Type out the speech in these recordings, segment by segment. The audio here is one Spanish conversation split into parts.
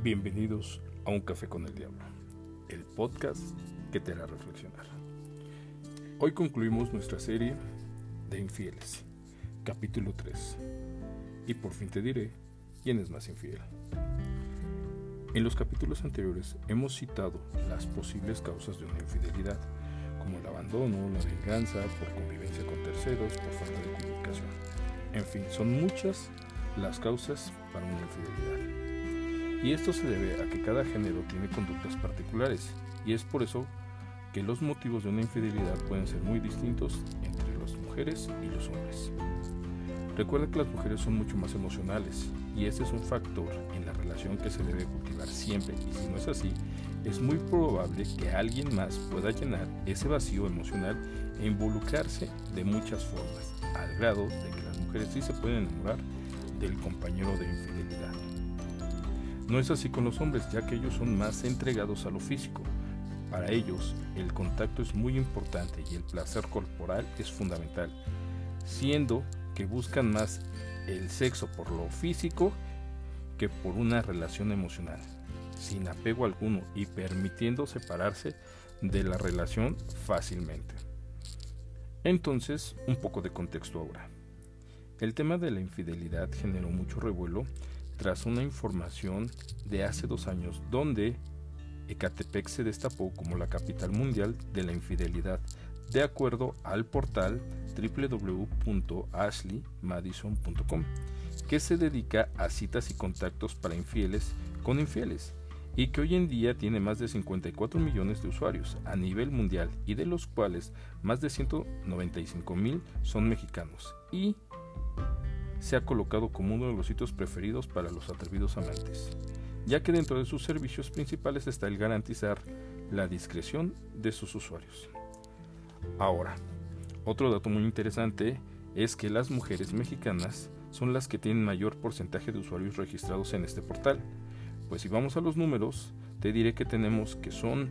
Bienvenidos a Un Café con el Diablo, el podcast que te hará reflexionar. Hoy concluimos nuestra serie de infieles, capítulo 3, y por fin te diré quién es más infiel. En los capítulos anteriores hemos citado las posibles causas de una infidelidad, como el abandono, la venganza, por convivencia con terceros, por falta de comunicación. En fin, son muchas las causas para una infidelidad. Y esto se debe a que cada género tiene conductas particulares, y es por eso que los motivos de una infidelidad pueden ser muy distintos entre las mujeres y los hombres. Recuerda que las mujeres son mucho más emocionales, y ese es un factor en la relación que se debe cultivar siempre, y si no es así, es muy probable que alguien más pueda llenar ese vacío emocional e involucrarse de muchas formas, al grado de que las mujeres sí se pueden enamorar del compañero de infidelidad. No es así con los hombres, ya que ellos son más entregados a lo físico. Para ellos, el contacto es muy importante y el placer corporal es fundamental, siendo que buscan más el sexo por lo físico que por una relación emocional, sin apego alguno y permitiendo separarse de la relación fácilmente. Entonces, un poco de contexto ahora. El tema de la infidelidad generó mucho revuelo tras una información de hace dos años donde Ecatepec se destapó como la capital mundial de la infidelidad, de acuerdo al portal www.ashleymadison.com, que se dedica a citas y contactos para infieles con infieles y que hoy en día tiene más de 54 millones de usuarios a nivel mundial y de los cuales más de 195 mil son mexicanos y se ha colocado como uno de los sitios preferidos para los atrevidos amantes, ya que dentro de sus servicios principales está el garantizar la discreción de sus usuarios. Ahora, otro dato muy interesante es que las mujeres mexicanas son las que tienen mayor porcentaje de usuarios registrados en este portal. Pues si vamos a los números, te diré que tenemos que son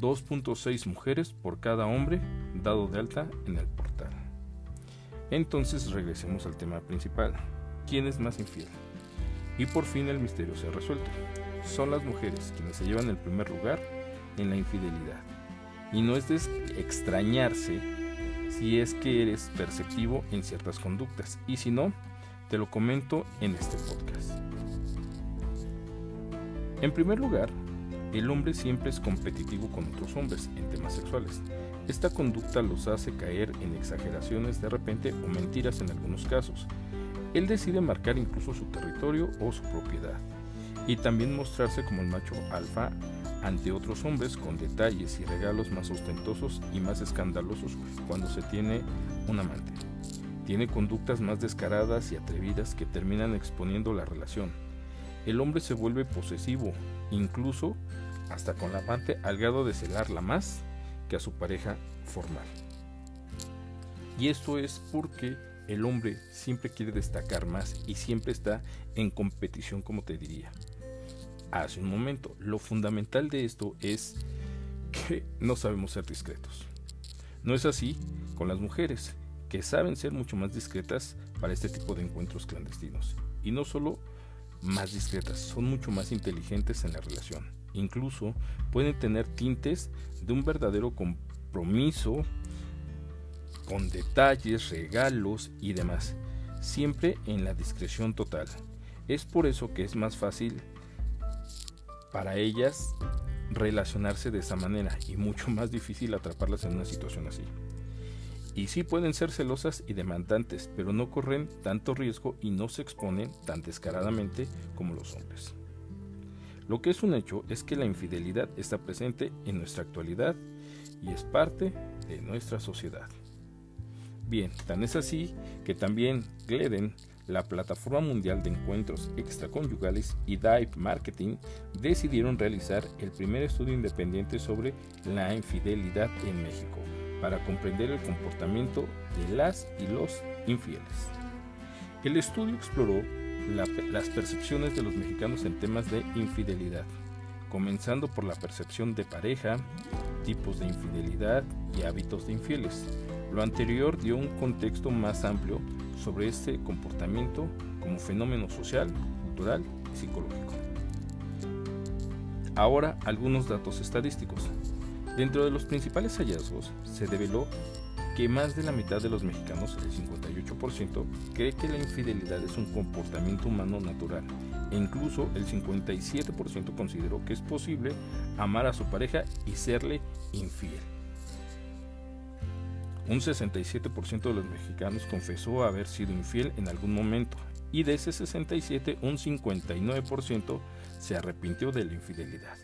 2.6 mujeres por cada hombre dado de alta en el portal. Entonces regresemos al tema principal. ¿Quién es más infiel? Y por fin el misterio se ha resuelto. Son las mujeres quienes se llevan el primer lugar en la infidelidad. Y no es de extrañarse si es que eres perceptivo en ciertas conductas. Y si no, te lo comento en este podcast. En primer lugar, el hombre siempre es competitivo con otros hombres en temas sexuales. Esta conducta los hace caer en exageraciones de repente o mentiras en algunos casos. Él decide marcar incluso su territorio o su propiedad y también mostrarse como el macho alfa ante otros hombres con detalles y regalos más ostentosos y más escandalosos cuando se tiene un amante. Tiene conductas más descaradas y atrevidas que terminan exponiendo la relación. El hombre se vuelve posesivo, incluso hasta con la amante al grado de celarla más que a su pareja formal. Y esto es porque el hombre siempre quiere destacar más y siempre está en competición, como te diría. Hace un momento, lo fundamental de esto es que no sabemos ser discretos. No es así con las mujeres, que saben ser mucho más discretas para este tipo de encuentros clandestinos. Y no solo más discretas, son mucho más inteligentes en la relación incluso pueden tener tintes de un verdadero compromiso con detalles, regalos y demás, siempre en la discreción total. Es por eso que es más fácil para ellas relacionarse de esa manera y mucho más difícil atraparlas en una situación así. Y sí pueden ser celosas y demandantes, pero no corren tanto riesgo y no se exponen tan descaradamente como los hombres. Lo que es un hecho es que la infidelidad está presente en nuestra actualidad y es parte de nuestra sociedad. Bien, tan es así que también Gleden, la plataforma mundial de encuentros extraconyugales y Dive Marketing decidieron realizar el primer estudio independiente sobre la infidelidad en México para comprender el comportamiento de las y los infieles. El estudio exploró las percepciones de los mexicanos en temas de infidelidad, comenzando por la percepción de pareja, tipos de infidelidad y hábitos de infieles. Lo anterior dio un contexto más amplio sobre este comportamiento como fenómeno social, cultural y psicológico. Ahora algunos datos estadísticos. Dentro de los principales hallazgos se develó que más de la mitad de los mexicanos, el 58%, cree que la infidelidad es un comportamiento humano natural e incluso el 57% consideró que es posible amar a su pareja y serle infiel. Un 67% de los mexicanos confesó haber sido infiel en algún momento y de ese 67 un 59% se arrepintió de la infidelidad.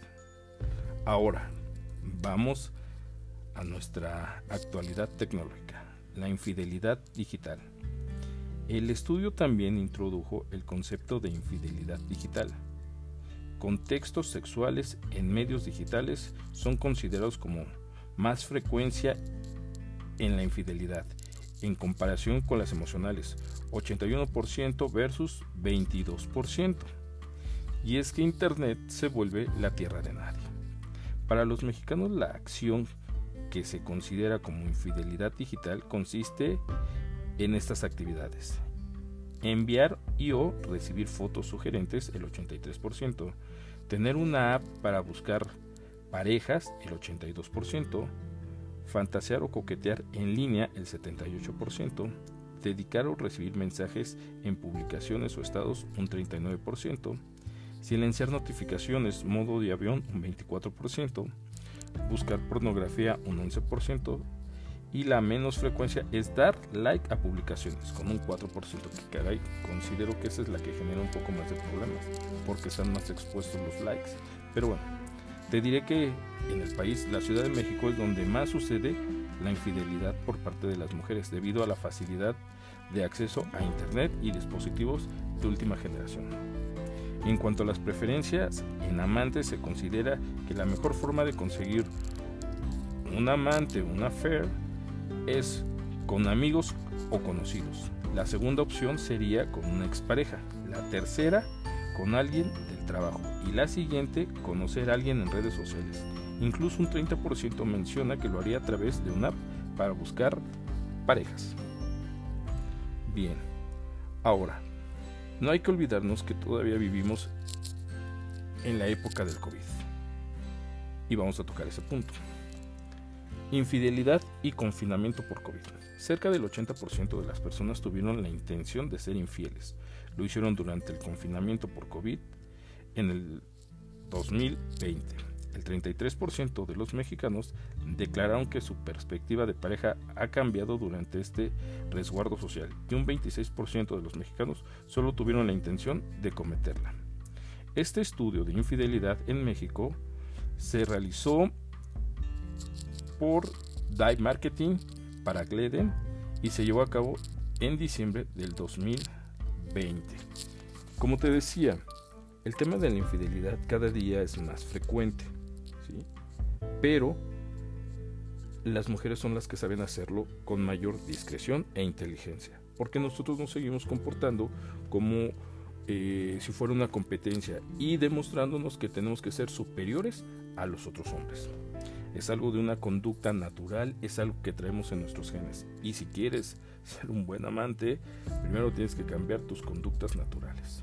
Ahora, vamos a nuestra actualidad tecnológica, la infidelidad digital. El estudio también introdujo el concepto de infidelidad digital. Contextos sexuales en medios digitales son considerados como más frecuencia en la infidelidad en comparación con las emocionales, 81% versus 22%. Y es que Internet se vuelve la tierra de nadie. Para los mexicanos la acción que se considera como infidelidad digital consiste en estas actividades. Enviar y o recibir fotos sugerentes el 83%, tener una app para buscar parejas el 82%, fantasear o coquetear en línea el 78%, dedicar o recibir mensajes en publicaciones o estados un 39%, silenciar notificaciones modo de avión un 24%, buscar pornografía un 11% y la menos frecuencia es dar like a publicaciones con un 4%, que caray, considero que esa es la que genera un poco más de problemas porque están más expuestos los likes. Pero bueno, te diré que en el país, la Ciudad de México es donde más sucede la infidelidad por parte de las mujeres debido a la facilidad de acceso a Internet y dispositivos de última generación. En cuanto a las preferencias, en amantes se considera que la mejor forma de conseguir un amante, una affair, es con amigos o conocidos. La segunda opción sería con una expareja. La tercera, con alguien del trabajo. Y la siguiente, conocer a alguien en redes sociales. Incluso un 30% menciona que lo haría a través de una app para buscar parejas. Bien, ahora, no hay que olvidarnos que todavía vivimos en la época del COVID. Y vamos a tocar ese punto. Infidelidad y confinamiento por COVID. Cerca del 80% de las personas tuvieron la intención de ser infieles. Lo hicieron durante el confinamiento por COVID en el 2020. El 33% de los mexicanos declararon que su perspectiva de pareja ha cambiado durante este resguardo social y un 26% de los mexicanos solo tuvieron la intención de cometerla. Este estudio de infidelidad en México se realizó por Dive Marketing para Gleden y se llevó a cabo en diciembre del 2020. Como te decía, el tema de la infidelidad cada día es más frecuente, ¿sí? pero las mujeres son las que saben hacerlo con mayor discreción e inteligencia, porque nosotros nos seguimos comportando como eh, si fuera una competencia y demostrándonos que tenemos que ser superiores a los otros hombres. Es algo de una conducta natural, es algo que traemos en nuestros genes. Y si quieres ser un buen amante, primero tienes que cambiar tus conductas naturales.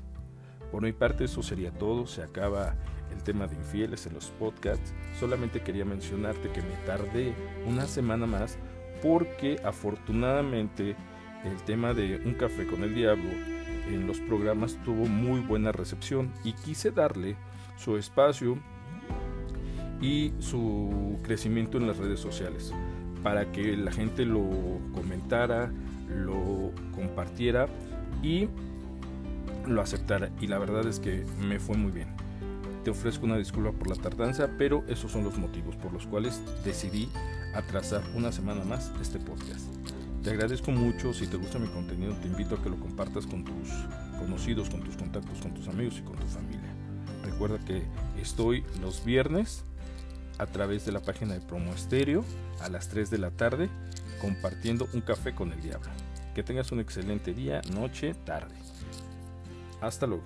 Por mi parte eso sería todo, se acaba el tema de infieles en los podcasts. Solamente quería mencionarte que me tardé una semana más porque afortunadamente el tema de Un café con el diablo en los programas tuvo muy buena recepción y quise darle su espacio y su crecimiento en las redes sociales para que la gente lo comentara, lo compartiera y lo aceptara y la verdad es que me fue muy bien. Te ofrezco una disculpa por la tardanza, pero esos son los motivos por los cuales decidí atrasar una semana más este podcast. Te agradezco mucho, si te gusta mi contenido te invito a que lo compartas con tus conocidos, con tus contactos, con tus amigos y con tu familia. Recuerda que estoy los viernes a través de la página de Promo Estéreo a las 3 de la tarde compartiendo un café con el diablo. Que tengas un excelente día, noche, tarde. Hasta luego.